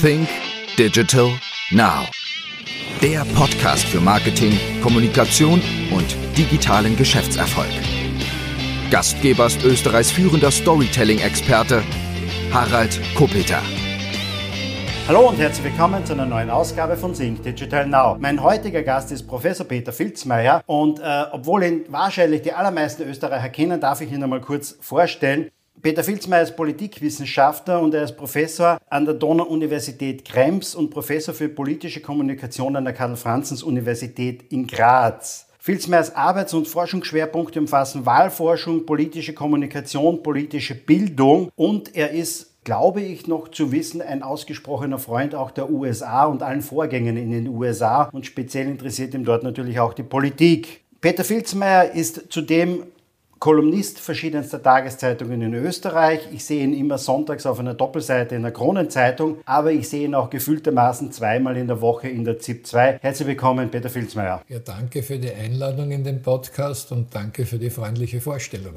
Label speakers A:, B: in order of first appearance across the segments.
A: Think Digital Now. Der Podcast für Marketing, Kommunikation und digitalen Geschäftserfolg. Gastgeber ist Österreichs führender Storytelling-Experte Harald Kopeter.
B: Hallo und herzlich willkommen zu einer neuen Ausgabe von Think Digital Now. Mein heutiger Gast ist Professor Peter Filzmeier und äh, obwohl ihn wahrscheinlich die allermeisten Österreicher kennen, darf ich ihn einmal kurz vorstellen. Peter Filzmeier ist Politikwissenschaftler und er ist Professor an der Donau-Universität Krems und Professor für politische Kommunikation an der Karl-Franzens-Universität in Graz. Filzmeiers Arbeits- und Forschungsschwerpunkte umfassen Wahlforschung, politische Kommunikation, politische Bildung und er ist glaube ich noch zu wissen, ein ausgesprochener Freund auch der USA und allen Vorgängen in den USA und speziell interessiert ihm dort natürlich auch die Politik. Peter Filzmeier ist zudem Kolumnist verschiedenster Tageszeitungen in Österreich. Ich sehe ihn immer sonntags auf einer Doppelseite in der Kronenzeitung, aber ich sehe ihn auch gefühltermaßen zweimal in der Woche in der ZIP 2. Herzlich willkommen, Peter Filzmeier.
C: Ja, danke für die Einladung in den Podcast und danke für die freundliche Vorstellung.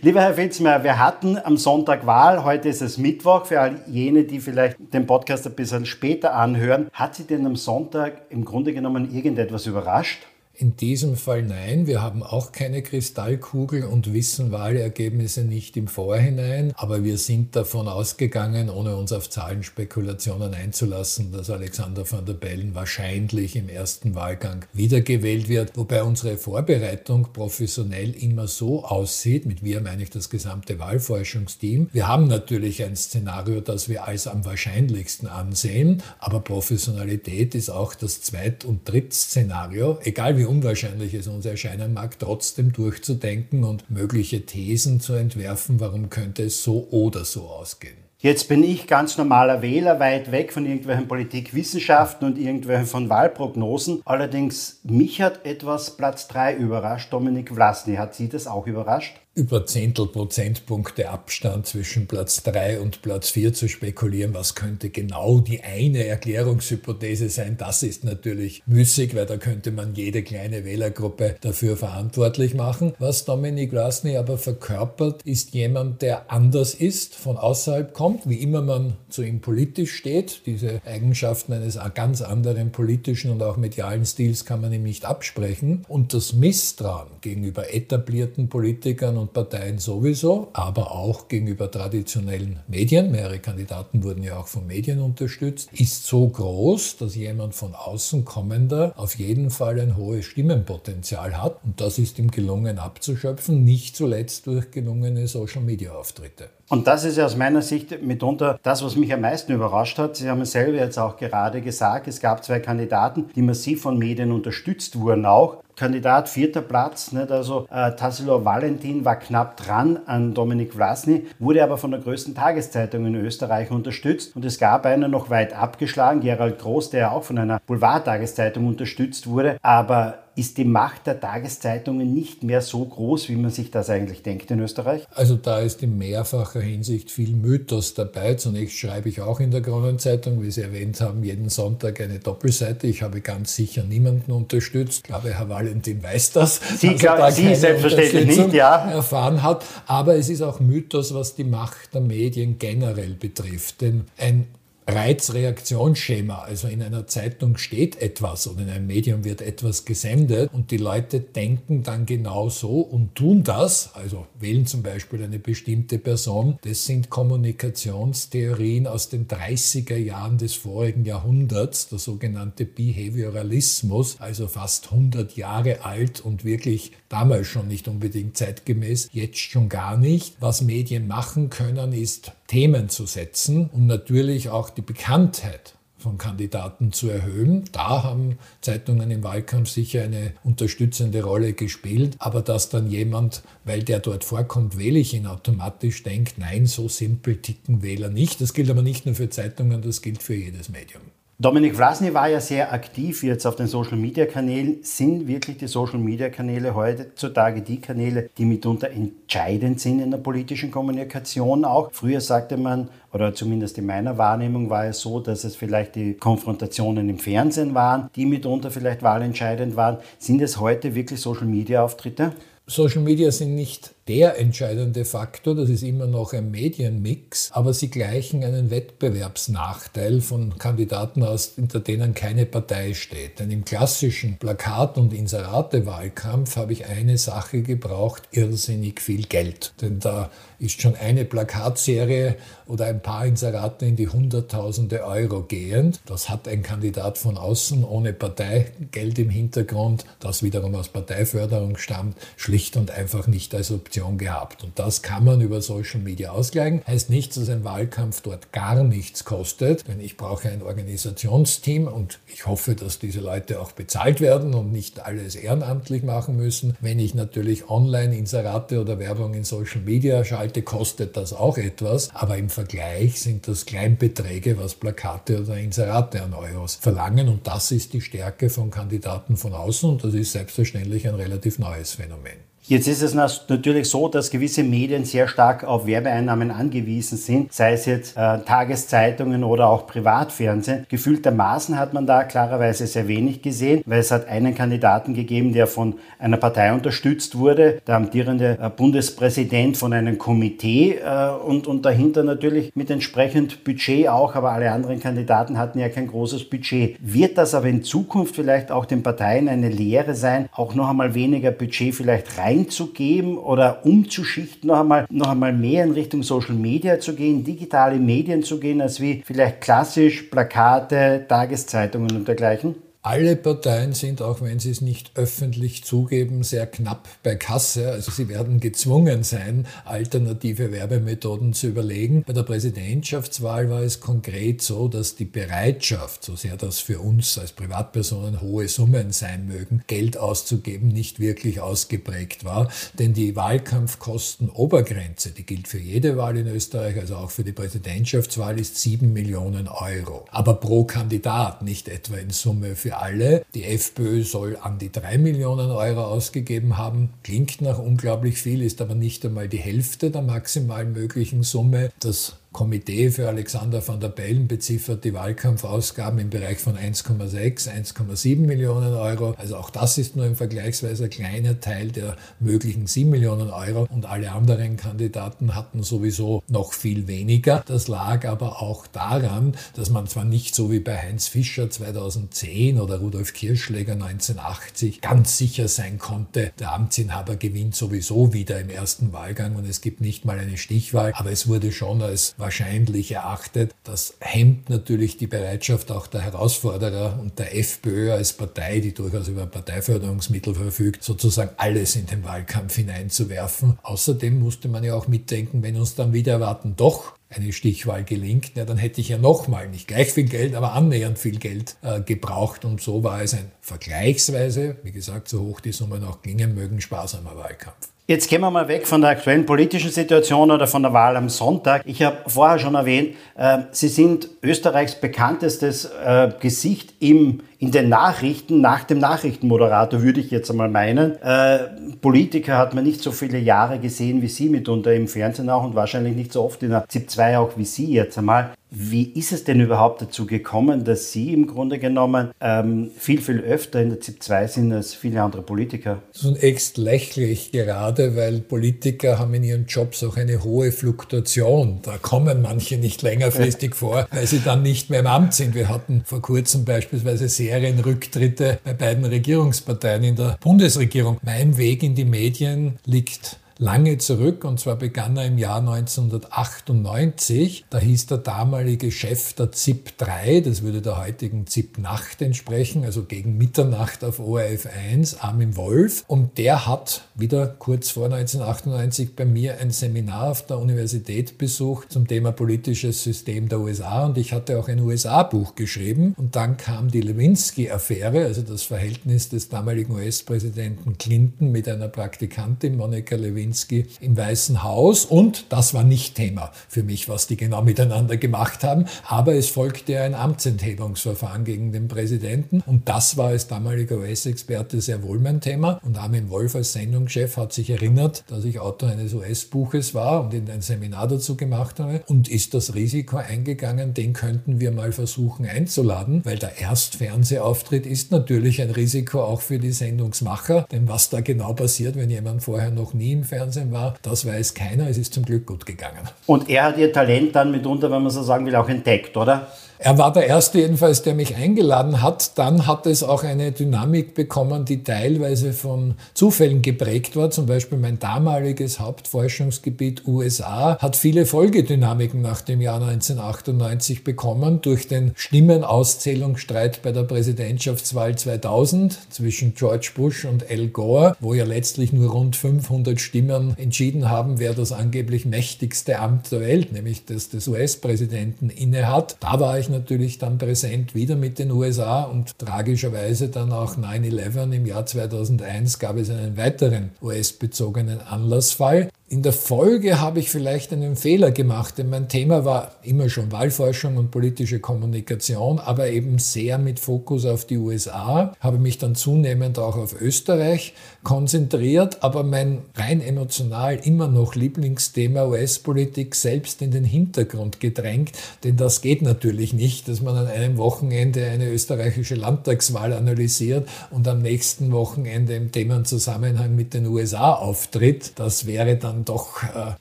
B: Lieber Herr Filzmeier, wir hatten am Sonntag Wahl, heute ist es Mittwoch. Für all jene, die vielleicht den Podcast ein bisschen später anhören, hat Sie denn am Sonntag im Grunde genommen irgendetwas überrascht?
C: In diesem Fall nein. Wir haben auch keine Kristallkugel und wissen Wahlergebnisse nicht im Vorhinein. Aber wir sind davon ausgegangen, ohne uns auf Zahlenspekulationen einzulassen, dass Alexander van der Bellen wahrscheinlich im ersten Wahlgang wiedergewählt wird. Wobei unsere Vorbereitung professionell immer so aussieht, mit wir meine ich das gesamte Wahlforschungsteam. Wir haben natürlich ein Szenario, das wir als am wahrscheinlichsten ansehen. Aber Professionalität ist auch das Zweit- und Drittszenario. Egal wie unwahrscheinlich es uns erscheinen mag, trotzdem durchzudenken und mögliche Thesen zu entwerfen, warum könnte es so oder so ausgehen.
B: Jetzt bin ich ganz normaler Wähler, weit weg von irgendwelchen Politikwissenschaften und irgendwelchen von Wahlprognosen. Allerdings, mich hat etwas Platz 3 überrascht. Dominik Vlasny, hat Sie das auch überrascht?
C: Über Zehntel Prozentpunkte Abstand zwischen Platz 3 und Platz 4 zu spekulieren, was könnte genau die eine Erklärungshypothese sein, das ist natürlich müßig, weil da könnte man jede kleine Wählergruppe dafür verantwortlich machen. Was Dominik Vlasny aber verkörpert, ist jemand, der anders ist, von außerhalb kommt, wie immer man zu ihm politisch steht. Diese Eigenschaften eines ganz anderen politischen und auch medialen Stils kann man ihm nicht absprechen. Und das Misstrauen gegenüber etablierten Politikern und und Parteien sowieso, aber auch gegenüber traditionellen Medien, mehrere Kandidaten wurden ja auch von Medien unterstützt, ist so groß, dass jemand von außen kommender auf jeden Fall ein hohes Stimmenpotenzial hat. Und das ist ihm gelungen abzuschöpfen, nicht zuletzt durch gelungene Social-Media-Auftritte.
B: Und das ist ja aus meiner Sicht mitunter das, was mich am meisten überrascht hat. Sie haben es selber jetzt auch gerade gesagt, es gab zwei Kandidaten, die massiv von Medien unterstützt wurden auch. Kandidat vierter Platz, nicht? also äh, Tassilo Valentin war knapp dran an Dominik Vlasny, wurde aber von der größten Tageszeitung in Österreich unterstützt und es gab einen noch weit abgeschlagen, Gerald Groß, der auch von einer Boulevardtageszeitung unterstützt wurde, aber ist die Macht der Tageszeitungen nicht mehr so groß, wie man sich das eigentlich denkt in Österreich?
C: Also da ist in mehrfacher Hinsicht viel Mythos dabei. Zunächst schreibe ich auch in der Kronenzeitung, wie Sie erwähnt haben, jeden Sonntag eine Doppelseite. Ich habe ganz sicher niemanden unterstützt. Ich glaube, Herr Valentin weiß das.
B: Sie, also da Sie selbstverständlich nicht, ja.
C: Erfahren hat. Aber es ist auch Mythos, was die Macht der Medien generell betrifft. Denn ein Reizreaktionsschema. Also in einer Zeitung steht etwas oder in einem Medium wird etwas gesendet und die Leute denken dann genau so und tun das, also wählen zum Beispiel eine bestimmte Person. Das sind Kommunikationstheorien aus den 30er Jahren des vorigen Jahrhunderts, der sogenannte Behavioralismus, also fast 100 Jahre alt und wirklich damals schon nicht unbedingt zeitgemäß, jetzt schon gar nicht. Was Medien machen können, ist Themen zu setzen und natürlich auch die Bekanntheit von Kandidaten zu erhöhen. Da haben Zeitungen im Wahlkampf sicher eine unterstützende Rolle gespielt. Aber dass dann jemand, weil der dort vorkommt, wähle ich ihn automatisch, denkt, nein, so simpel ticken Wähler nicht. Das gilt aber nicht nur für Zeitungen, das gilt für jedes Medium.
B: Dominik Vlasny war ja sehr aktiv jetzt auf den Social-Media-Kanälen. Sind wirklich die Social-Media-Kanäle heutzutage die Kanäle, die mitunter entscheidend sind in der politischen Kommunikation auch? Früher sagte man, oder zumindest in meiner Wahrnehmung war es so, dass es vielleicht die Konfrontationen im Fernsehen waren, die mitunter vielleicht wahlentscheidend waren. Sind es heute wirklich Social-Media-Auftritte?
C: Social Media sind nicht der entscheidende Faktor, das ist immer noch ein Medienmix, aber sie gleichen einen Wettbewerbsnachteil von Kandidaten aus, hinter denen keine Partei steht. Denn im klassischen Plakat- und Inseratewahlkampf habe ich eine Sache gebraucht, irrsinnig viel Geld. Denn da ist schon eine Plakatserie oder ein paar Inserate in die Hunderttausende Euro gehend. Das hat ein Kandidat von außen ohne Parteigeld im Hintergrund, das wiederum aus Parteiförderung stammt, schlicht und einfach nicht als Option gehabt. Und das kann man über Social Media ausgleichen. Heißt nicht, dass ein Wahlkampf dort gar nichts kostet, denn ich brauche ein Organisationsteam und ich hoffe, dass diese Leute auch bezahlt werden und nicht alles ehrenamtlich machen müssen. Wenn ich natürlich online Inserate oder Werbung in Social Media schalte, kostet das auch etwas, aber im Vergleich sind das Kleinbeträge, was Plakate oder Inserate an Euros verlangen. Und das ist die Stärke von Kandidaten von außen und das ist selbstverständlich ein relativ neues Phänomen.
B: Jetzt ist es natürlich so, dass gewisse Medien sehr stark auf Werbeeinnahmen angewiesen sind, sei es jetzt äh, Tageszeitungen oder auch Privatfernsehen. Gefühltermaßen hat man da klarerweise sehr wenig gesehen, weil es hat einen Kandidaten gegeben, der von einer Partei unterstützt wurde, der amtierende äh, Bundespräsident von einem Komitee äh, und, und dahinter natürlich mit entsprechend Budget auch, aber alle anderen Kandidaten hatten ja kein großes Budget. Wird das aber in Zukunft vielleicht auch den Parteien eine Lehre sein, auch noch einmal weniger Budget vielleicht rein einzugeben oder umzuschichten, noch einmal, noch einmal mehr in Richtung Social Media zu gehen, digitale Medien zu gehen, als wie vielleicht klassisch Plakate, Tageszeitungen und dergleichen?
C: Alle Parteien sind, auch wenn sie es nicht öffentlich zugeben, sehr knapp bei Kasse. Also sie werden gezwungen sein, alternative Werbemethoden zu überlegen. Bei der Präsidentschaftswahl war es konkret so, dass die Bereitschaft, so sehr das für uns als Privatpersonen hohe Summen sein mögen, Geld auszugeben, nicht wirklich ausgeprägt war. Denn die Wahlkampfkosten-Obergrenze, die gilt für jede Wahl in Österreich, also auch für die Präsidentschaftswahl, ist 7 Millionen Euro. Aber pro Kandidat, nicht etwa in Summe für alle. Die FPÖ soll an die 3 Millionen Euro ausgegeben haben. Klingt nach unglaublich viel, ist aber nicht einmal die Hälfte der maximal möglichen Summe. Das Komitee für Alexander van der Bellen beziffert die Wahlkampfausgaben im Bereich von 1,6, 1,7 Millionen Euro. Also auch das ist nur ein vergleichsweise kleiner Teil der möglichen 7 Millionen Euro und alle anderen Kandidaten hatten sowieso noch viel weniger. Das lag aber auch daran, dass man zwar nicht so wie bei Heinz Fischer 2010 oder Rudolf Kirschläger 1980 ganz sicher sein konnte, der Amtsinhaber gewinnt sowieso wieder im ersten Wahlgang und es gibt nicht mal eine Stichwahl, aber es wurde schon als wahrscheinlich erachtet. Das hemmt natürlich die Bereitschaft auch der Herausforderer und der FPÖ als Partei, die durchaus über Parteiförderungsmittel verfügt, sozusagen alles in den Wahlkampf hineinzuwerfen. Außerdem musste man ja auch mitdenken, wenn uns dann wieder erwarten, doch eine Stichwahl gelingt, ja, dann hätte ich ja nochmal nicht gleich viel Geld, aber annähernd viel Geld äh, gebraucht. Und so war es ein vergleichsweise, wie gesagt, so hoch die Summen auch gingen mögen, sparsamer Wahlkampf.
B: Jetzt gehen wir mal weg von der aktuellen politischen Situation oder von der Wahl am Sonntag. Ich habe vorher schon erwähnt, äh, Sie sind Österreichs bekanntestes äh, Gesicht im, in den Nachrichten, nach dem Nachrichtenmoderator, würde ich jetzt einmal meinen. Äh, Politiker hat man nicht so viele Jahre gesehen wie Sie mitunter im Fernsehen auch und wahrscheinlich nicht so oft in der ZIP 2 auch wie Sie jetzt einmal. Wie ist es denn überhaupt dazu gekommen, dass Sie im Grunde genommen ähm, viel, viel öfter in der ZIP 2 sind als viele andere Politiker?
C: Zunächst lächle ich gerade, weil Politiker haben in ihren Jobs auch eine hohe Fluktuation. Da kommen manche nicht längerfristig vor, weil sie dann nicht mehr im Amt sind. Wir hatten vor kurzem beispielsweise Serienrücktritte bei beiden Regierungsparteien in der Bundesregierung. Mein Weg in die Medien liegt lange zurück und zwar begann er im Jahr 1998. Da hieß der damalige Chef der ZIP 3, das würde der heutigen ZIP Nacht entsprechen, also gegen Mitternacht auf ORF 1, Armin Wolf. Und der hat wieder kurz vor 1998 bei mir ein Seminar auf der Universität besucht zum Thema politisches System der USA und ich hatte auch ein USA-Buch geschrieben. Und dann kam die Lewinsky-Affäre, also das Verhältnis des damaligen US-Präsidenten Clinton mit einer Praktikantin, Monika Lewinsky Lewinsky im Weißen Haus. Und das war nicht Thema für mich, was die genau miteinander gemacht haben, aber es folgte ein Amtsenthebungsverfahren gegen den Präsidenten. Und das war als damaliger US-Experte sehr wohl mein Thema. Und Armin Wolf als Sendungschef hat sich erinnert, dass ich Autor eines US-Buches war und in ein Seminar dazu gemacht habe. Und ist das Risiko eingegangen, den könnten wir mal versuchen einzuladen, weil der Erstfernsehauftritt ist natürlich ein Risiko auch für die Sendungsmacher, denn was da genau passiert, wenn jemand vorher noch nie im Fernsehen Privatfernsehen war, das weiß keiner. Es ist zum Glück gut gegangen.
B: Und er hat ihr Talent dann mitunter, wenn man so sagen will, auch entdeckt, oder?
C: Er war der Erste jedenfalls, der mich eingeladen hat. Dann hat es auch eine Dynamik bekommen, die teilweise von Zufällen geprägt war. Zum Beispiel mein damaliges Hauptforschungsgebiet USA hat viele Folgedynamiken nach dem Jahr 1998 bekommen durch den Stimmenauszählungsstreit bei der Präsidentschaftswahl 2000 zwischen George Bush und Al Gore, wo ja letztlich nur rund 500 Stimmen entschieden haben, wer das angeblich mächtigste Amt der Welt, nämlich das des US-Präsidenten innehat. Da war ich ich natürlich dann präsent wieder mit den USA und tragischerweise dann auch 9-11 im Jahr 2001 gab es einen weiteren US-bezogenen Anlassfall. In der Folge habe ich vielleicht einen Fehler gemacht, denn mein Thema war immer schon Wahlforschung und politische Kommunikation, aber eben sehr mit Fokus auf die USA, habe mich dann zunehmend auch auf Österreich konzentriert, aber mein rein emotional immer noch Lieblingsthema US-Politik selbst in den Hintergrund gedrängt, denn das geht natürlich nicht, dass man an einem Wochenende eine österreichische Landtagswahl analysiert und am nächsten Wochenende im Themenzusammenhang mit den USA auftritt. Das wäre dann dann doch äh,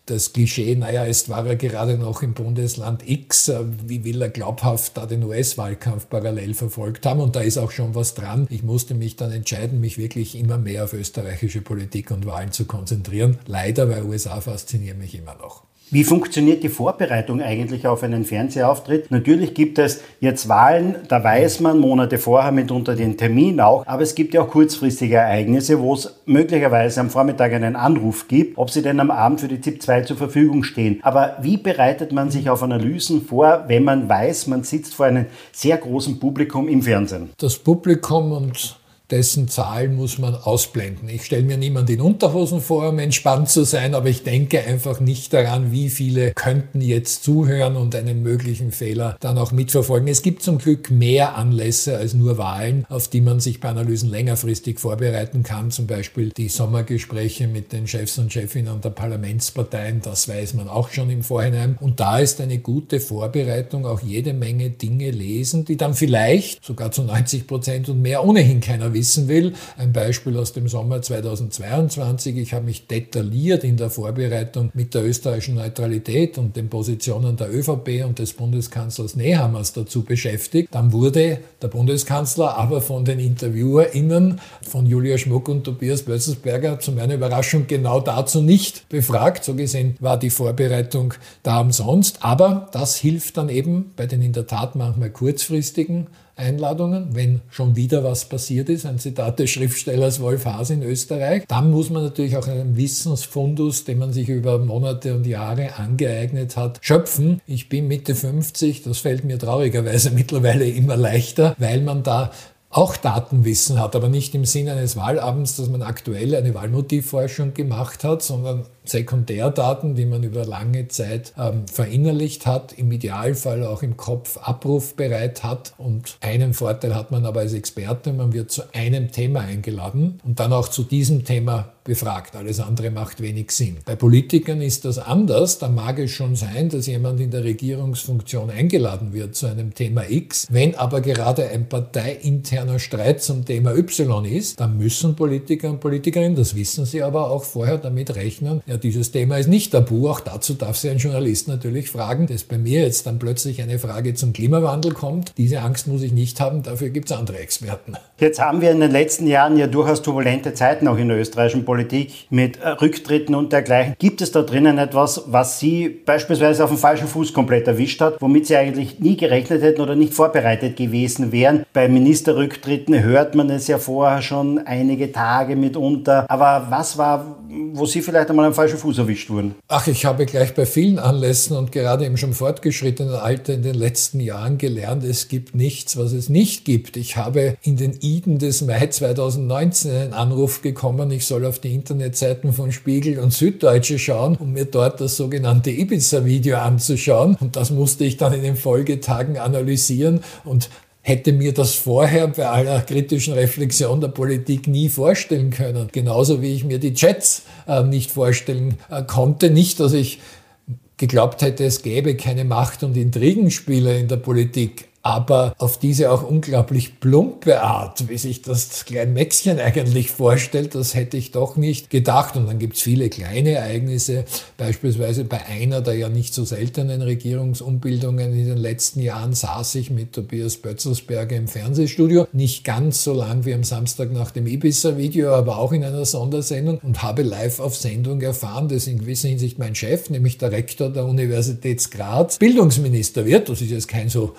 C: das Klischee, naja, jetzt war er gerade noch im Bundesland X, äh, wie will er glaubhaft da den US-Wahlkampf parallel verfolgt haben? Und da ist auch schon was dran. Ich musste mich dann entscheiden, mich wirklich immer mehr auf österreichische Politik und Wahlen zu konzentrieren. Leider, weil USA faszinieren mich immer noch.
B: Wie funktioniert die Vorbereitung eigentlich auf einen Fernsehauftritt? Natürlich gibt es jetzt Wahlen, da weiß man Monate vorher mitunter den Termin auch, aber es gibt ja auch kurzfristige Ereignisse, wo es möglicherweise am Vormittag einen Anruf gibt, ob sie denn am Abend für die ZIP 2 zur Verfügung stehen. Aber wie bereitet man sich auf Analysen vor, wenn man weiß, man sitzt vor einem sehr großen Publikum im Fernsehen?
C: Das Publikum und dessen Zahl muss man ausblenden. Ich stelle mir niemand in Unterhosen vor, um entspannt zu sein, aber ich denke einfach nicht daran, wie viele könnten jetzt zuhören und einen möglichen Fehler dann auch mitverfolgen. Es gibt zum Glück mehr Anlässe als nur Wahlen, auf die man sich bei Analysen längerfristig vorbereiten kann. Zum Beispiel die Sommergespräche mit den Chefs und Chefinnen der Parlamentsparteien, das weiß man auch schon im Vorhinein. Und da ist eine gute Vorbereitung auch jede Menge Dinge lesen, die dann vielleicht sogar zu 90 Prozent und mehr ohnehin keiner wissen will. Ein Beispiel aus dem Sommer 2022. Ich habe mich detailliert in der Vorbereitung mit der österreichischen Neutralität und den Positionen der ÖVP und des Bundeskanzlers Nehammers dazu beschäftigt. Dann wurde der Bundeskanzler aber von den InterviewerInnen von Julia Schmuck und Tobias Bötzelsberger zu meiner Überraschung genau dazu nicht befragt. So gesehen war die Vorbereitung da umsonst. Aber das hilft dann eben bei den in der Tat manchmal kurzfristigen Einladungen, wenn schon wieder was passiert ist, ein Zitat des Schriftstellers Wolf Haas in Österreich. Dann muss man natürlich auch einen Wissensfundus, den man sich über Monate und Jahre angeeignet hat, schöpfen. Ich bin Mitte 50, das fällt mir traurigerweise mittlerweile immer leichter, weil man da auch Datenwissen hat, aber nicht im Sinne eines Wahlabends, dass man aktuell eine Wahlmotivforschung gemacht hat, sondern Sekundärdaten, die man über lange Zeit ähm, verinnerlicht hat, im Idealfall auch im Kopf abrufbereit hat. Und einen Vorteil hat man aber als Experte, man wird zu einem Thema eingeladen und dann auch zu diesem Thema befragt. Alles andere macht wenig Sinn. Bei Politikern ist das anders. Da mag es schon sein, dass jemand in der Regierungsfunktion eingeladen wird zu einem Thema X. Wenn aber gerade ein parteiinterner Streit zum Thema Y ist, dann müssen Politiker und Politikerinnen, das wissen sie aber auch vorher, damit rechnen, ja, dieses Thema ist nicht tabu. Auch dazu darf sich ein Journalist natürlich fragen, dass bei mir jetzt dann plötzlich eine Frage zum Klimawandel kommt. Diese Angst muss ich nicht haben, dafür gibt es andere Experten.
B: Jetzt haben wir in den letzten Jahren ja durchaus turbulente Zeiten auch in der österreichischen Politik mit äh, Rücktritten und dergleichen. Gibt es da drinnen etwas, was Sie beispielsweise auf dem falschen Fuß komplett erwischt hat, womit Sie eigentlich nie gerechnet hätten oder nicht vorbereitet gewesen wären? Bei Ministerrücktritten hört man es ja vorher schon einige Tage mitunter. Aber was war, wo Sie vielleicht einmal am falschen Fuß erwischt wurden?
C: Ach, ich habe gleich bei vielen Anlässen und gerade im schon fortgeschrittenen Alter in den letzten Jahren gelernt, es gibt nichts, was es nicht gibt. Ich habe in den Iden des Mai 2019 einen Anruf bekommen, ich soll auf die Internetseiten von Spiegel und Süddeutsche schauen, um mir dort das sogenannte Ibiza-Video anzuschauen. Und das musste ich dann in den Folgetagen analysieren und hätte mir das vorher bei aller kritischen Reflexion der Politik nie vorstellen können. Genauso wie ich mir die Chats äh, nicht vorstellen äh, konnte. Nicht, dass ich geglaubt hätte, es gäbe keine Macht- und Intrigenspieler in der Politik. Aber auf diese auch unglaublich plumpe Art, wie sich das kleine Mäxchen eigentlich vorstellt, das hätte ich doch nicht gedacht. Und dann gibt es viele kleine Ereignisse, beispielsweise bei einer der ja nicht so seltenen Regierungsumbildungen in den letzten Jahren saß ich mit Tobias Bötzelsberger im Fernsehstudio, nicht ganz so lang wie am Samstag nach dem Ibiza-Video, aber auch in einer Sondersendung und habe live auf Sendung erfahren, dass in gewisser Hinsicht mein Chef, nämlich der Rektor der Universität Graz, Bildungsminister wird. Das ist jetzt kein so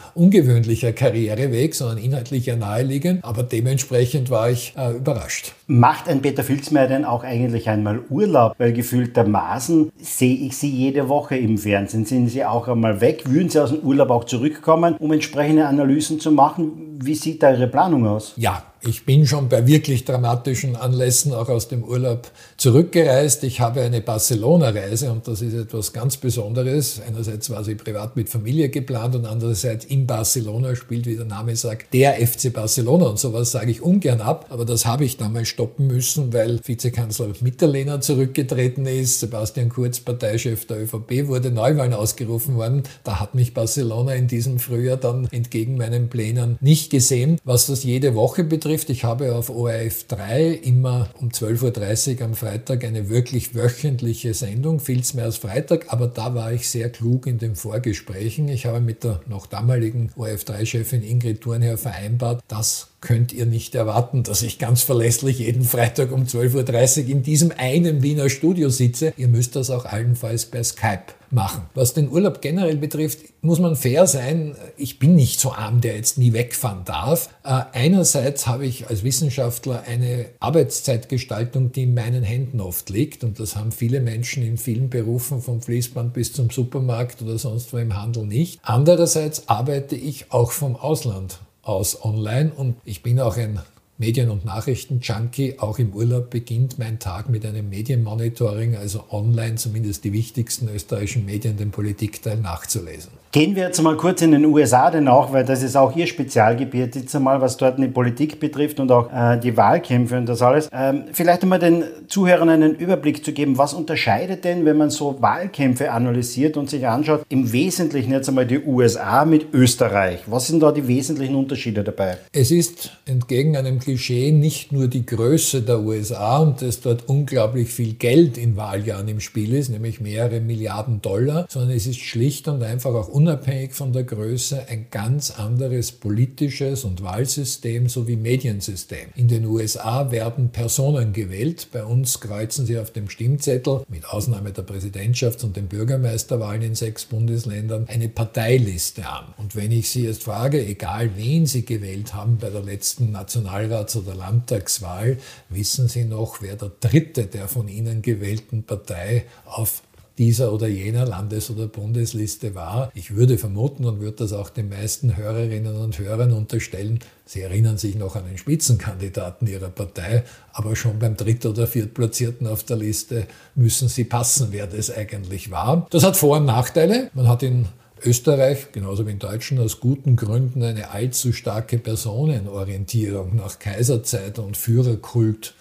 C: ungewöhnlicher Karriereweg, sondern inhaltlich ja naheliegend, aber dementsprechend war ich äh, überrascht.
B: Macht ein Peter Filzmeier denn auch eigentlich einmal Urlaub? Weil gefühltermaßen sehe ich Sie jede Woche im Fernsehen. Sind Sie auch einmal weg? Würden Sie aus dem Urlaub auch zurückkommen, um entsprechende Analysen zu machen? Wie sieht da Ihre Planung aus?
C: Ja, ich bin schon bei wirklich dramatischen Anlässen auch aus dem Urlaub zurückgereist. Ich habe eine Barcelona-Reise und das ist etwas ganz Besonderes. Einerseits war sie privat mit Familie geplant und andererseits in Barcelona spielt, wie der Name sagt, der FC Barcelona und sowas sage ich ungern ab. Aber das habe ich damals stoppen müssen, weil Vizekanzler Mitterlehner zurückgetreten ist. Sebastian Kurz, Parteichef der ÖVP, wurde Neuwahlen ausgerufen worden. Da hat mich Barcelona in diesem Frühjahr dann entgegen meinen Plänen nicht gesehen. Was das jede Woche betrifft, betrifft, ich habe auf ORF 3 immer um 12.30 Uhr am Freitag eine wirklich wöchentliche Sendung, vieles mehr als Freitag, aber da war ich sehr klug in den Vorgesprächen. Ich habe mit der noch damaligen ORF 3-Chefin Ingrid Thurnherr vereinbart, dass könnt ihr nicht erwarten, dass ich ganz verlässlich jeden Freitag um 12.30 Uhr in diesem einen Wiener Studio sitze. Ihr müsst das auch allenfalls per Skype machen. Was den Urlaub generell betrifft, muss man fair sein. Ich bin nicht so arm, der jetzt nie wegfahren darf. Äh, einerseits habe ich als Wissenschaftler eine Arbeitszeitgestaltung, die in meinen Händen oft liegt. Und das haben viele Menschen in vielen Berufen, vom Fließband bis zum Supermarkt oder sonst wo im Handel nicht. Andererseits arbeite ich auch vom Ausland aus online und ich bin auch ein Medien- und Nachrichten-Junkie. Auch im Urlaub beginnt mein Tag mit einem Medienmonitoring, also online zumindest die wichtigsten österreichischen Medien, den Politikteil nachzulesen.
B: Gehen wir jetzt mal kurz in den USA denn auch, weil das ist auch Ihr Spezialgebiet jetzt einmal, was dort die Politik betrifft und auch äh, die Wahlkämpfe und das alles. Ähm, vielleicht einmal den Zuhörern einen Überblick zu geben, was unterscheidet denn, wenn man so Wahlkämpfe analysiert und sich anschaut, im Wesentlichen jetzt einmal die USA mit Österreich. Was sind da die wesentlichen Unterschiede dabei?
C: Es ist entgegen einem Klischee nicht nur die Größe der USA und dass dort unglaublich viel Geld in Wahljahren im Spiel ist, nämlich mehrere Milliarden Dollar, sondern es ist schlicht und einfach auch unabhängig von der Größe ein ganz anderes politisches und Wahlsystem sowie Mediensystem. In den USA werden Personen gewählt, bei uns kreuzen sie auf dem Stimmzettel, mit Ausnahme der Präsidentschafts- und den Bürgermeisterwahlen in sechs Bundesländern, eine Parteiliste an. Und wenn ich Sie jetzt frage, egal wen Sie gewählt haben bei der letzten Nationalrat Nationalrats- oder Landtagswahl wissen Sie noch, wer der dritte der von Ihnen gewählten Partei auf dieser oder jener Landes- oder Bundesliste war. Ich würde vermuten und würde das auch den meisten Hörerinnen und Hörern unterstellen, Sie erinnern sich noch an den Spitzenkandidaten Ihrer Partei, aber schon beim Dritt- oder Viertplatzierten auf der Liste müssen Sie passen, wer das eigentlich war. Das hat Vor- und Nachteile. Man hat in Österreich, genauso wie in Deutschland, aus guten Gründen eine allzu starke Personenorientierung nach Kaiserzeit und Führerkult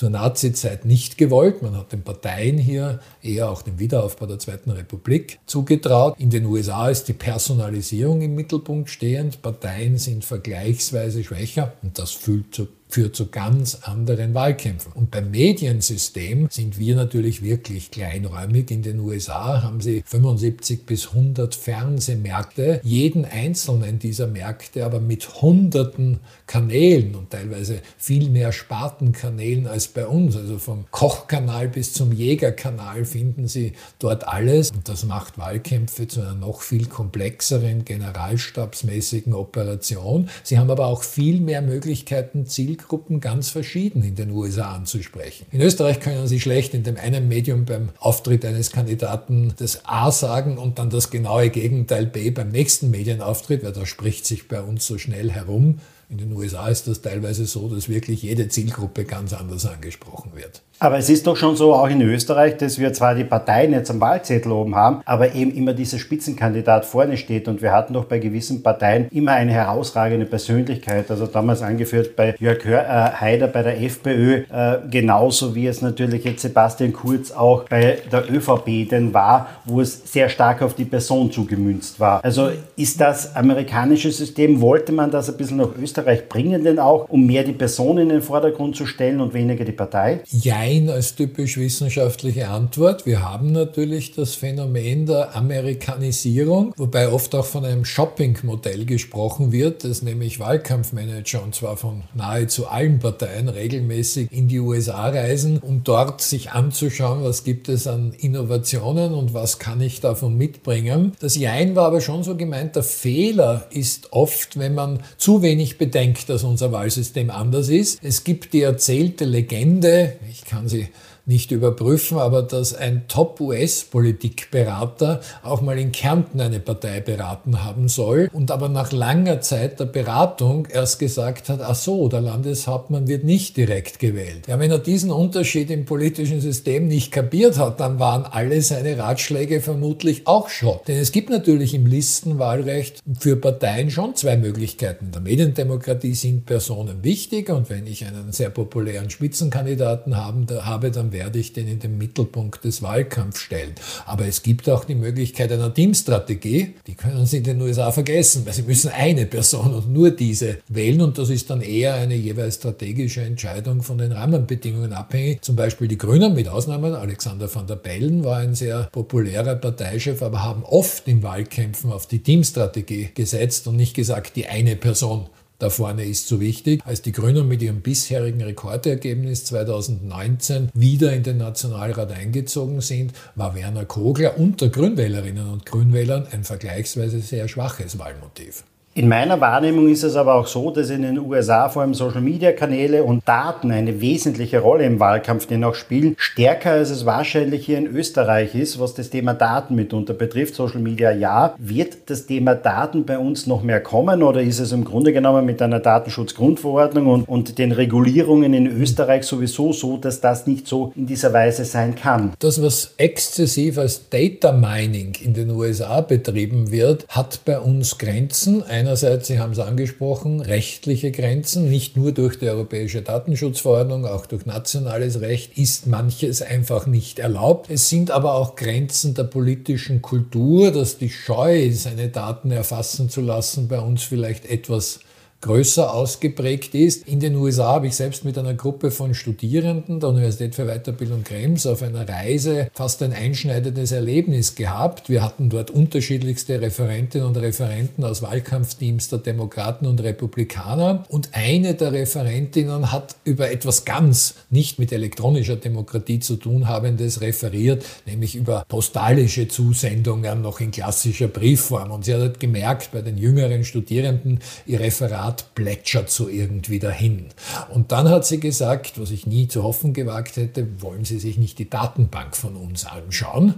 C: zur Nazizeit nicht gewollt. Man hat den Parteien hier, eher auch dem Wiederaufbau der Zweiten Republik, zugetraut. In den USA ist die Personalisierung im Mittelpunkt stehend. Parteien sind vergleichsweise schwächer und das führt zu führt zu ganz anderen Wahlkämpfen. Und beim Mediensystem sind wir natürlich wirklich kleinräumig. In den USA haben sie 75 bis 100 Fernsehmärkte, jeden einzelnen dieser Märkte aber mit hunderten Kanälen und teilweise viel mehr Spartenkanälen als bei uns. Also vom Kochkanal bis zum Jägerkanal finden Sie dort alles. Und das macht Wahlkämpfe zu einer noch viel komplexeren, generalstabsmäßigen Operation. Sie haben aber auch viel mehr Möglichkeiten, Ziel Zielgruppen ganz verschieden in den USA anzusprechen. In Österreich können Sie schlecht in dem einen Medium beim Auftritt eines Kandidaten das A sagen und dann das genaue Gegenteil B beim nächsten Medienauftritt, weil da spricht sich bei uns so schnell herum In den USA ist das teilweise so, dass wirklich jede Zielgruppe ganz anders angesprochen wird.
B: Aber es ist doch schon so, auch in Österreich, dass wir zwar die Parteien jetzt am Wahlzettel oben haben, aber eben immer dieser Spitzenkandidat vorne steht. Und wir hatten doch bei gewissen Parteien immer eine herausragende Persönlichkeit. Also damals angeführt bei Jörg äh, Haider bei der FPÖ, äh, genauso wie es natürlich jetzt Sebastian Kurz auch bei der ÖVP denn war, wo es sehr stark auf die Person zugemünzt war. Also ist das amerikanische System, wollte man das ein bisschen nach Österreich bringen denn auch, um mehr die Person in den Vordergrund zu stellen und weniger die Partei?
C: Ja, Nein als typisch wissenschaftliche Antwort. Wir haben natürlich das Phänomen der Amerikanisierung, wobei oft auch von einem Shopping-Modell gesprochen wird, dass nämlich Wahlkampfmanager, und zwar von nahezu allen Parteien, regelmäßig in die USA reisen, um dort sich anzuschauen, was gibt es an Innovationen und was kann ich davon mitbringen. Das Jein war aber schon so gemeint, der Fehler ist oft, wenn man zu wenig bedenkt, dass unser Wahlsystem anders ist. Es gibt die erzählte Legende, ich kann kann sie nicht überprüfen, aber dass ein Top-US-Politikberater auch mal in Kärnten eine Partei beraten haben soll und aber nach langer Zeit der Beratung erst gesagt hat, ach so, der Landeshauptmann wird nicht direkt gewählt. Ja, wenn er diesen Unterschied im politischen System nicht kapiert hat, dann waren alle seine Ratschläge vermutlich auch Schrott. Denn es gibt natürlich im Listenwahlrecht für Parteien schon zwei Möglichkeiten. Der Mediendemokratie sind Personen wichtig und wenn ich einen sehr populären Spitzenkandidaten haben, habe, dann werde ich den in den Mittelpunkt des Wahlkampfs stellen. Aber es gibt auch die Möglichkeit einer Teamstrategie. Die können Sie in den USA vergessen, weil Sie müssen eine Person und nur diese wählen und das ist dann eher eine jeweils strategische Entscheidung von den Rahmenbedingungen abhängig. Zum Beispiel die Grünen mit Ausnahmen, Alexander van der Bellen war ein sehr populärer Parteichef, aber haben oft in Wahlkämpfen auf die Teamstrategie gesetzt und nicht gesagt, die eine Person da vorne ist so wichtig. Als die Grünen mit ihrem bisherigen Rekordergebnis 2019 wieder in den Nationalrat eingezogen sind, war Werner Kogler unter Grünwählerinnen und Grünwählern ein vergleichsweise sehr schwaches Wahlmotiv.
B: In meiner Wahrnehmung ist es aber auch so, dass in den USA vor allem Social-Media-Kanäle und Daten eine wesentliche Rolle im Wahlkampf dennoch spielen, stärker als es wahrscheinlich hier in Österreich ist, was das Thema Daten mitunter betrifft. Social Media ja. Wird das Thema Daten bei uns noch mehr kommen oder ist es im Grunde genommen mit einer Datenschutzgrundverordnung und, und den Regulierungen in Österreich sowieso so, dass das nicht so in dieser Weise sein kann?
C: Das, was exzessiv als Data Mining in den USA betrieben wird, hat bei uns Grenzen. Ein einerseits, Sie haben es angesprochen, rechtliche Grenzen, nicht nur durch die Europäische Datenschutzverordnung, auch durch nationales Recht ist manches einfach nicht erlaubt. Es sind aber auch Grenzen der politischen Kultur, dass die Scheu, seine Daten erfassen zu lassen, bei uns vielleicht etwas größer ausgeprägt ist. In den USA habe ich selbst mit einer Gruppe von Studierenden der Universität für Weiterbildung Krems auf einer Reise fast ein einschneidendes Erlebnis gehabt. Wir hatten dort unterschiedlichste Referentinnen und Referenten aus Wahlkampfteams der Demokraten und Republikaner und eine der Referentinnen hat über etwas ganz nicht mit elektronischer Demokratie zu tun habendes referiert, nämlich über postalische Zusendungen noch in klassischer Briefform. Und sie hat gemerkt bei den jüngeren Studierenden, ihr Referat Art plätschert so irgendwie dahin. Und dann hat sie gesagt, was ich nie zu hoffen gewagt hätte, wollen Sie sich nicht die Datenbank von uns anschauen?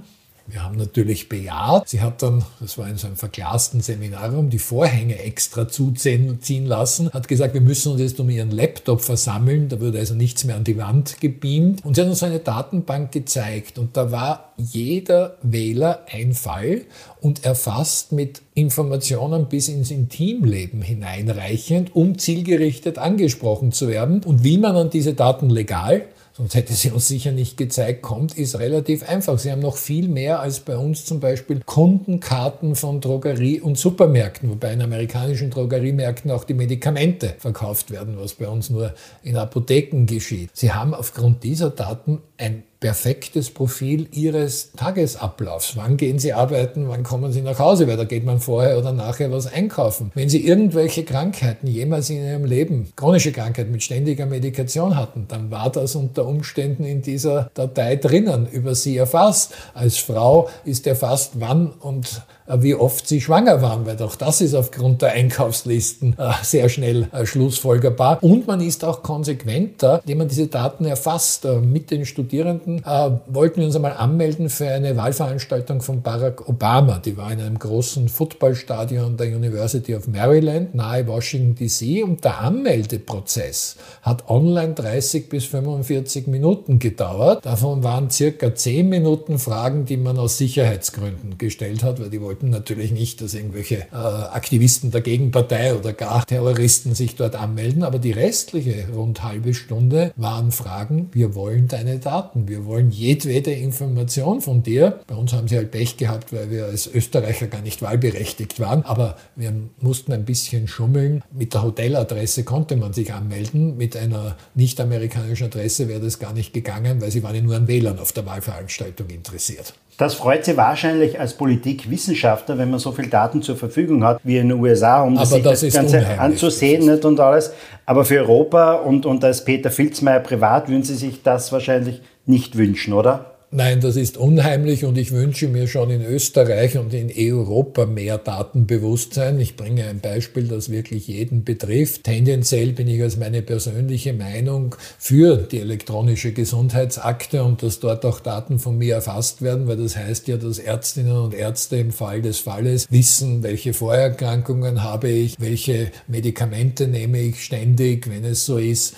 C: Wir haben natürlich bejaht. Sie hat dann, das war in so einem verglasten Seminarraum, die Vorhänge extra zuziehen lassen, hat gesagt, wir müssen uns jetzt um ihren Laptop versammeln. Da wurde also nichts mehr an die Wand gebeamt. Und sie hat uns eine Datenbank gezeigt. Und da war jeder Wähler ein Fall und erfasst mit Informationen bis ins Intimleben hineinreichend, um zielgerichtet angesprochen zu werden. Und wie man an diese Daten legal sonst hätte sie uns sicher nicht gezeigt, kommt, ist relativ einfach. Sie haben noch viel mehr als bei uns zum Beispiel Kundenkarten von Drogerie- und Supermärkten, wobei in amerikanischen Drogeriemärkten auch die Medikamente verkauft werden, was bei uns nur in Apotheken geschieht. Sie haben aufgrund dieser Daten ein perfektes Profil Ihres Tagesablaufs. Wann gehen Sie arbeiten, wann kommen Sie nach Hause, weil da geht man vorher oder nachher was einkaufen. Wenn Sie irgendwelche Krankheiten jemals in Ihrem Leben, chronische Krankheiten mit ständiger Medikation hatten, dann war das unter Umständen in dieser Datei drinnen, über Sie erfasst. Als Frau ist erfasst, wann und wie oft sie schwanger waren, weil auch das ist aufgrund der Einkaufslisten äh, sehr schnell äh, schlussfolgerbar. Und man ist auch konsequenter, indem man diese Daten erfasst. Mit den Studierenden wollten wir uns einmal anmelden für eine Wahlveranstaltung von Barack Obama. Die war in einem großen Footballstadion der University of Maryland nahe Washington DC und der Anmeldeprozess hat online 30 bis 45 Minuten gedauert. Davon waren circa 10 Minuten Fragen, die man aus Sicherheitsgründen gestellt hat, weil die wollten natürlich nicht, dass irgendwelche äh, Aktivisten der Gegenpartei oder gar Terroristen sich dort anmelden. Aber die restliche rund halbe Stunde waren Fragen, wir wollen deine Daten, wir wollen jedwede Information von dir. Bei uns haben sie halt Pech gehabt, weil wir als Österreicher gar nicht wahlberechtigt waren. Aber wir mussten ein bisschen schummeln. Mit der Hoteladresse konnte man sich anmelden. Mit einer nicht-amerikanischen Adresse wäre das gar nicht gegangen, weil sie waren ja nur an Wählern auf der Wahlveranstaltung interessiert.
B: Das freut Sie wahrscheinlich als Politikwissenschaftler, wenn man so viel Daten zur Verfügung hat wie in den USA, um
C: das
B: sich
C: das,
B: das Ganze anzusehen nicht, und alles. Aber für Europa und, und als Peter Filzmeier privat würden Sie sich das wahrscheinlich nicht wünschen, oder?
C: Nein, das ist unheimlich und ich wünsche mir schon in Österreich und in Europa mehr Datenbewusstsein. Ich bringe ein Beispiel, das wirklich jeden betrifft. Tendenziell bin ich als meine persönliche Meinung für die elektronische Gesundheitsakte und dass dort auch Daten von mir erfasst werden, weil das heißt ja, dass Ärztinnen und Ärzte im Fall des Falles wissen, welche Vorerkrankungen habe ich, welche Medikamente nehme ich ständig, wenn es so ist,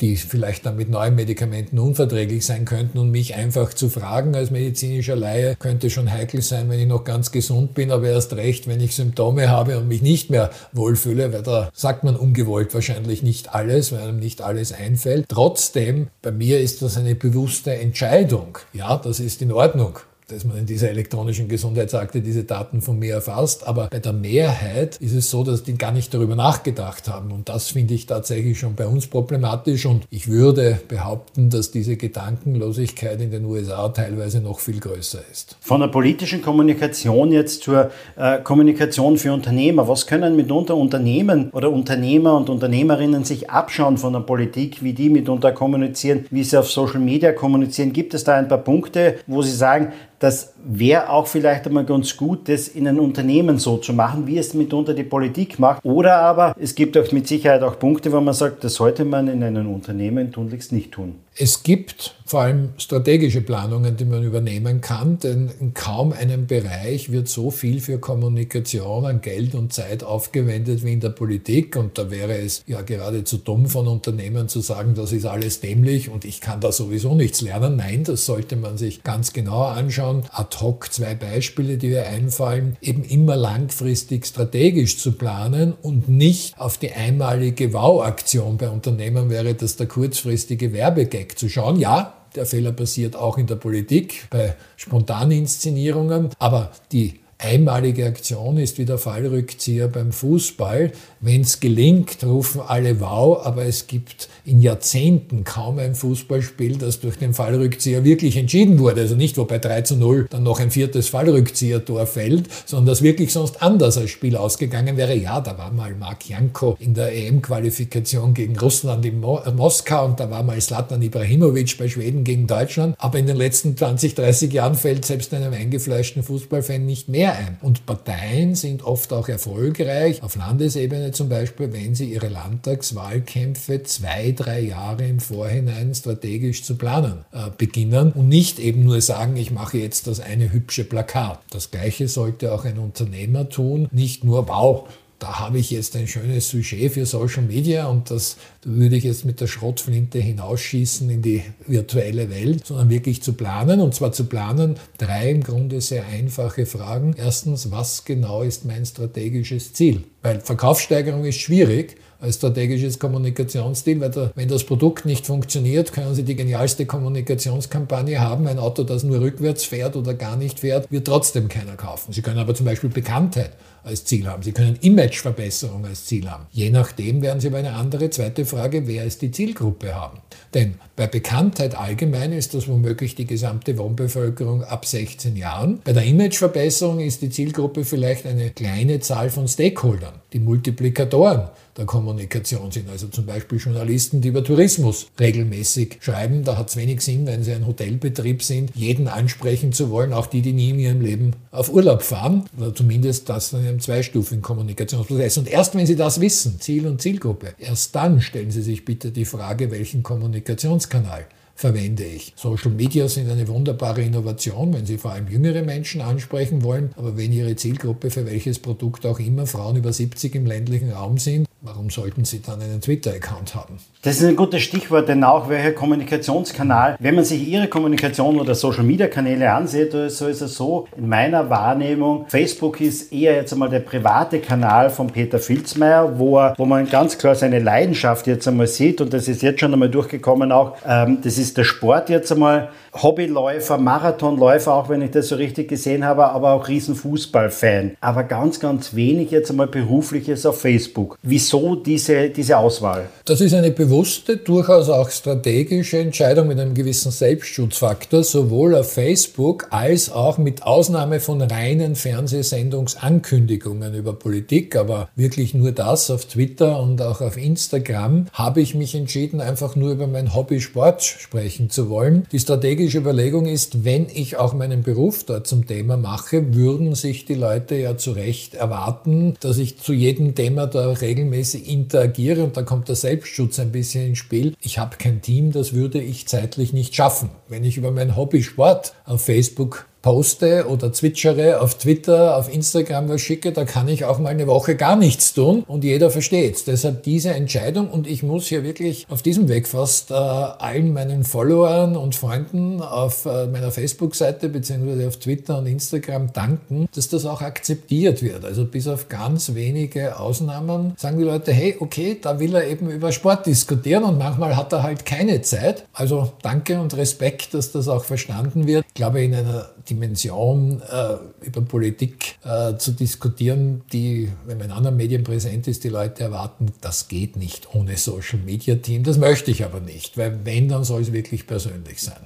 C: die vielleicht dann mit neuen Medikamenten unverträglich sein könnten und mich einfach zu fragen als medizinischer Laie könnte schon heikel sein, wenn ich noch ganz gesund bin, aber erst recht, wenn ich Symptome habe und mich nicht mehr wohlfühle, weil da sagt man ungewollt wahrscheinlich nicht alles, weil einem nicht alles einfällt. Trotzdem, bei mir ist das eine bewusste Entscheidung. Ja, das ist in Ordnung dass man in dieser elektronischen Gesundheitsakte diese Daten von mir erfasst. Aber bei der Mehrheit ist es so, dass die gar nicht darüber nachgedacht haben. Und das finde ich tatsächlich schon bei uns problematisch. Und ich würde behaupten, dass diese Gedankenlosigkeit in den USA teilweise noch viel größer ist.
B: Von der politischen Kommunikation jetzt zur äh, Kommunikation für Unternehmer. Was können mitunter Unternehmen oder Unternehmer und Unternehmerinnen sich abschauen von der Politik, wie die mitunter kommunizieren, wie sie auf Social Media kommunizieren? Gibt es da ein paar Punkte, wo Sie sagen, das wäre auch vielleicht einmal ganz gut, das in einem Unternehmen so zu machen, wie es mitunter die Politik macht. Oder aber es gibt auch mit Sicherheit auch Punkte, wo man sagt, das sollte man in einem Unternehmen tunlichst nicht tun.
C: Es gibt vor allem strategische Planungen, die man übernehmen kann, denn in kaum einem Bereich wird so viel für Kommunikation an Geld und Zeit aufgewendet wie in der Politik. Und da wäre es ja geradezu dumm von Unternehmen zu sagen, das ist alles dämlich und ich kann da sowieso nichts lernen. Nein, das sollte man sich ganz genauer anschauen. Ad hoc zwei Beispiele, die mir einfallen, eben immer langfristig strategisch zu planen und nicht auf die einmalige Wow-Aktion bei Unternehmen wäre das der kurzfristige Werbegag wegzuschauen. Ja, der Fehler passiert auch in der Politik, bei Spontaninszenierungen, aber die einmalige Aktion ist wie der Fallrückzieher beim Fußball. Wenn es gelingt, rufen alle Wow, aber es gibt in Jahrzehnten kaum ein Fußballspiel, das durch den Fallrückzieher wirklich entschieden wurde. Also nicht, wo bei 3 zu 0 dann noch ein viertes Fallrückzieher-Tor fällt, sondern das wirklich sonst anders als Spiel ausgegangen wäre. Ja, da war mal Mark Janko in der EM-Qualifikation gegen Russland in Mo äh, Moskau und da war mal Slatan Ibrahimovic bei Schweden gegen Deutschland. Aber in den letzten 20, 30 Jahren fällt selbst einem eingefleischten Fußballfan nicht mehr ein. Und Parteien sind oft auch erfolgreich, auf Landesebene zum Beispiel, wenn sie ihre Landtagswahlkämpfe zwei, drei Jahre im Vorhinein strategisch zu planen äh, beginnen und nicht eben nur sagen, ich mache jetzt das eine hübsche Plakat. Das gleiche sollte auch ein Unternehmer tun, nicht nur, wow, da habe ich jetzt ein schönes Sujet für Social Media und das würde ich jetzt mit der Schrottflinte hinausschießen in die virtuelle Welt, sondern wirklich zu planen. Und zwar zu planen drei im Grunde sehr einfache Fragen. Erstens, was genau ist mein strategisches Ziel? Weil Verkaufssteigerung ist schwierig als strategisches Kommunikationsziel, weil da, wenn das Produkt nicht funktioniert, können Sie die genialste Kommunikationskampagne haben. Ein Auto, das nur rückwärts fährt oder gar nicht fährt, wird trotzdem keiner kaufen. Sie können aber zum Beispiel Bekanntheit als Ziel haben. Sie können Imageverbesserung als Ziel haben. Je nachdem werden Sie aber eine andere zweite Frage, wer ist die Zielgruppe haben. Denn bei Bekanntheit allgemein ist das womöglich die gesamte Wohnbevölkerung ab 16 Jahren. Bei der Imageverbesserung ist die Zielgruppe vielleicht eine kleine Zahl von Stakeholdern. Die Multiplikatoren der Kommunikation sind. Also zum Beispiel Journalisten, die über Tourismus regelmäßig schreiben. Da hat es wenig Sinn, wenn sie ein Hotelbetrieb sind, jeden ansprechen zu wollen, auch die, die nie in ihrem Leben auf Urlaub fahren. Oder zumindest das in einem zweistufigen Kommunikationsprozess. Und erst wenn sie das wissen, Ziel und Zielgruppe, erst dann stellen sie sich bitte die Frage, welchen Kommunikationskanal verwende ich. Social Media sind eine wunderbare Innovation, wenn Sie vor allem jüngere Menschen ansprechen wollen, aber wenn Ihre Zielgruppe für welches Produkt auch immer Frauen über 70 im ländlichen Raum sind, warum sollten Sie dann einen Twitter-Account haben?
B: Das ist ein gutes Stichwort, denn auch welcher Kommunikationskanal, wenn man sich Ihre Kommunikation oder Social-Media-Kanäle ansieht, so ist es so, in meiner Wahrnehmung, Facebook ist eher jetzt einmal der private Kanal von Peter Filzmeier, wo, er, wo man ganz klar seine Leidenschaft jetzt einmal sieht und das ist jetzt schon einmal durchgekommen auch, ähm, das ist der Sport jetzt einmal, Hobbyläufer, Marathonläufer, auch wenn ich das so richtig gesehen habe, aber auch Riesenfußballfan. Aber ganz, ganz wenig jetzt einmal berufliches auf Facebook. Wieso diese, diese Auswahl?
C: Das ist eine bewusste, durchaus auch strategische Entscheidung mit einem gewissen Selbstschutzfaktor, sowohl auf Facebook als auch mit Ausnahme von reinen Fernsehsendungsankündigungen über Politik, aber wirklich nur das auf Twitter und auch auf Instagram, habe ich mich entschieden, einfach nur über mein Hobby Sport sprechen zu wollen. Die strategische Überlegung ist, wenn ich auch meinen Beruf dort zum Thema mache, würden sich die Leute ja zu Recht erwarten, dass ich zu jedem Thema da regelmäßig interagiere und da kommt der Selbstschutz ein bisschen ins Spiel. Ich habe kein Team, das würde ich zeitlich nicht schaffen. Wenn ich über mein Hobby Sport auf Facebook poste oder zwitschere auf Twitter, auf Instagram was schicke, da kann ich auch mal eine Woche gar nichts tun und jeder versteht. Deshalb diese Entscheidung und ich muss hier wirklich auf diesem Weg fast äh, allen meinen Followern und Freunden auf äh, meiner Facebook-Seite beziehungsweise auf Twitter und Instagram danken, dass das auch akzeptiert wird. Also bis auf ganz wenige Ausnahmen sagen die Leute, hey, okay, da will er eben über Sport diskutieren und manchmal hat er halt keine Zeit. Also danke und Respekt, dass das auch verstanden wird. Ich glaube, in einer Dimension äh, über Politik äh, zu diskutieren, die, wenn man in anderen Medien präsent ist, die Leute erwarten, das geht nicht ohne Social Media Team. Das möchte ich aber nicht, weil wenn, dann soll es wirklich persönlich sein.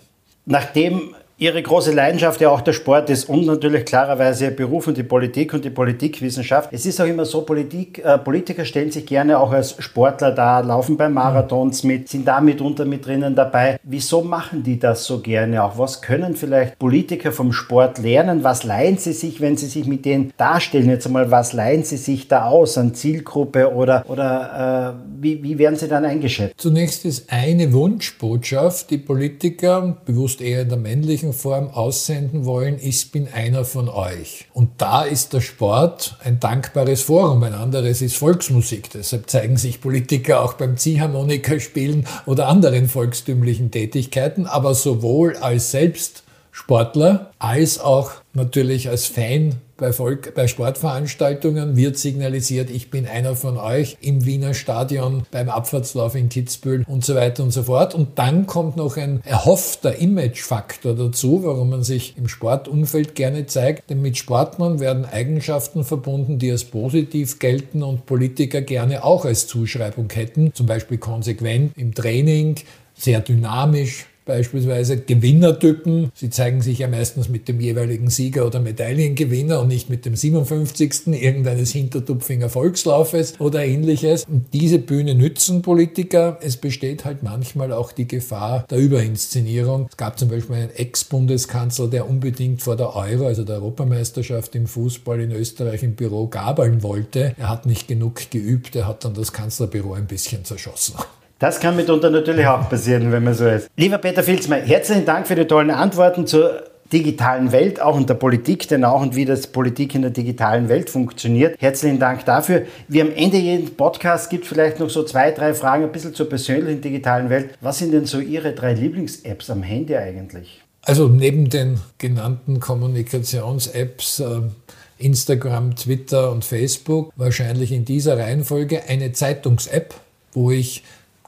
B: Nachdem Ihre große Leidenschaft ja auch der Sport ist und natürlich klarerweise Ihr Beruf und die Politik und die Politikwissenschaft. Es ist auch immer so, Politik, äh, Politiker stellen sich gerne auch als Sportler da, laufen bei Marathons mit, sind da mitunter mit drinnen dabei. Wieso machen die das so gerne auch? Was können vielleicht Politiker vom Sport lernen? Was leihen sie sich, wenn sie sich mit denen darstellen? Jetzt einmal, was leihen sie sich da aus an Zielgruppe oder, oder äh, wie, wie werden sie dann eingeschätzt?
C: Zunächst ist eine Wunschbotschaft, die Politiker, bewusst eher in der männlichen ähnlichen Form aussenden wollen, ich bin einer von euch. Und da ist der Sport ein dankbares Forum, ein anderes ist Volksmusik. Deshalb zeigen sich Politiker auch beim Ziehharmonika spielen oder anderen volkstümlichen Tätigkeiten, aber sowohl als Selbstsportler als auch natürlich als Fan bei, Volk, bei Sportveranstaltungen wird signalisiert, ich bin einer von euch im Wiener Stadion, beim Abfahrtslauf in Kitzbühel und so weiter und so fort. Und dann kommt noch ein erhoffter Imagefaktor dazu, warum man sich im Sportumfeld gerne zeigt. Denn mit Sportmann werden Eigenschaften verbunden, die als positiv gelten und Politiker gerne auch als Zuschreibung hätten. Zum Beispiel konsequent im Training, sehr dynamisch, beispielsweise Gewinnertypen. Sie zeigen sich ja meistens mit dem jeweiligen Sieger oder Medaillengewinner und nicht mit dem 57. irgendeines Hintertupfinger Volkslaufes oder ähnliches. Und diese Bühne nützen Politiker. Es besteht halt manchmal auch die Gefahr der Überinszenierung. Es gab zum Beispiel einen Ex-Bundeskanzler, der unbedingt vor der Euro, also der Europameisterschaft im Fußball in Österreich im Büro gabeln wollte. Er hat nicht genug geübt, er hat dann das Kanzlerbüro ein bisschen zerschossen.
B: Das kann mitunter natürlich auch passieren, wenn man so ist. Lieber Peter Filzmeier, herzlichen Dank für die tollen Antworten zur digitalen Welt, auch in der Politik, denn auch und wie das Politik in der digitalen Welt funktioniert. Herzlichen Dank dafür. Wie am Ende jeden Podcast gibt vielleicht noch so zwei, drei Fragen ein bisschen zur persönlichen digitalen Welt. Was sind denn so Ihre drei Lieblings-Apps am Handy eigentlich?
C: Also neben den genannten Kommunikations-Apps äh, Instagram, Twitter und Facebook wahrscheinlich in dieser Reihenfolge eine Zeitungs-App, wo ich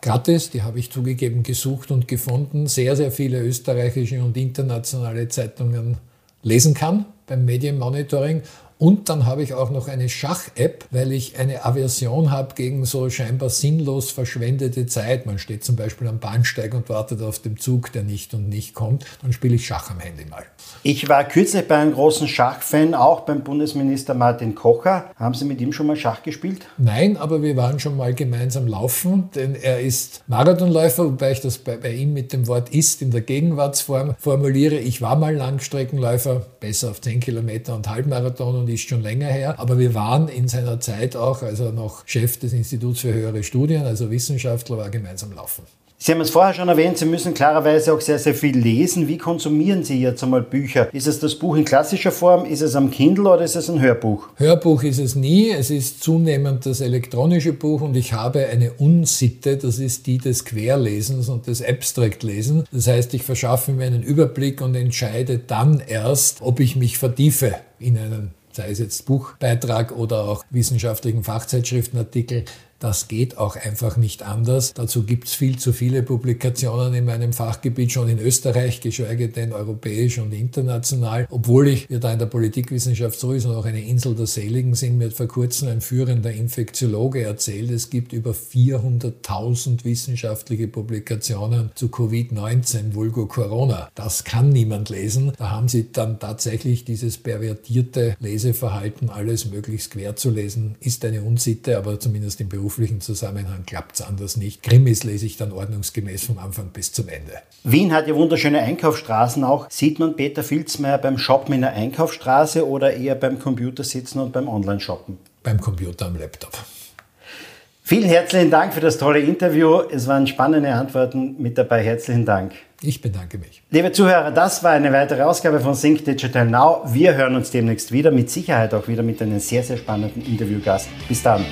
C: gratis, die habe ich zugegeben gesucht und gefunden, sehr, sehr viele österreichische und internationale Zeitungen lesen kann beim Medienmonitoring Und dann habe ich auch noch eine Schach-App, weil ich eine Aversion habe gegen so scheinbar sinnlos verschwendete Zeit. Man steht zum Beispiel am Bahnsteig und wartet auf den Zug, der nicht und nicht kommt. Dann spiele ich Schach am Handy mal.
B: Ich war kürzlich bei einem großen Schachfan, auch beim Bundesminister Martin Kocher. Haben Sie mit ihm schon mal Schach gespielt?
C: Nein, aber wir waren schon mal gemeinsam laufen, denn er ist Marathonläufer, wobei ich das bei, bei ihm mit dem Wort ist in der Gegenwartsform formuliere. Ich war mal Langstreckenläufer, besser auf 10 Kilometer und Halbmarathon und ist schon länger her. Aber wir waren in seiner Zeit auch, als er noch Chef des Instituts für höhere Studien, also Wissenschaftler war, gemeinsam laufen.
B: Sie haben es vorher schon erwähnt, Sie müssen klarerweise auch sehr, sehr viel lesen. Wie konsumieren Sie jetzt einmal Bücher? Ist es das Buch in klassischer Form? Ist es am Kindle oder ist es ein Hörbuch?
C: Hörbuch ist es nie. Es ist zunehmend das elektronische Buch und ich habe eine Unsitte, das ist die des Querlesens und des Abstraktlesens. Das heißt, ich verschaffe mir einen Überblick und entscheide dann erst, ob ich mich vertiefe in einen sei es jetzt Buchbeitrag oder auch wissenschaftlichen Fachzeitschriftenartikel, das geht auch einfach nicht anders. Dazu gibt es viel zu viele Publikationen in meinem Fachgebiet, schon in Österreich, geschweige denn europäisch und international. Obwohl ich, wir da in der Politikwissenschaft sowieso noch eine Insel der Seligen sind, mir hat vor kurzem ein führender Infektiologe erzählt, es gibt über 400.000 wissenschaftliche Publikationen zu Covid-19, vulgo Corona. Das kann niemand lesen. Da haben sie dann tatsächlich dieses pervertierte Leseverhalten, alles möglichst quer zu lesen, ist eine Unsitte, aber zumindest im Beruf beruflichen Zusammenhang klappt es anders nicht. Krimis lese ich dann ordnungsgemäß vom Anfang bis zum Ende.
B: Wien hat ja wunderschöne Einkaufsstraßen auch. Sieht man Peter Filzmeier beim Shoppen in der Einkaufsstraße oder eher beim Computer sitzen und beim Online-Shoppen?
C: Beim Computer am Laptop.
B: Vielen herzlichen Dank für das tolle Interview. Es waren spannende Antworten mit dabei. Herzlichen Dank.
C: Ich bedanke mich.
B: Liebe Zuhörer, das war eine weitere Ausgabe von Think Digital Now. Wir hören uns demnächst wieder, mit Sicherheit auch wieder mit einem sehr, sehr spannenden Interviewgast. Bis dann.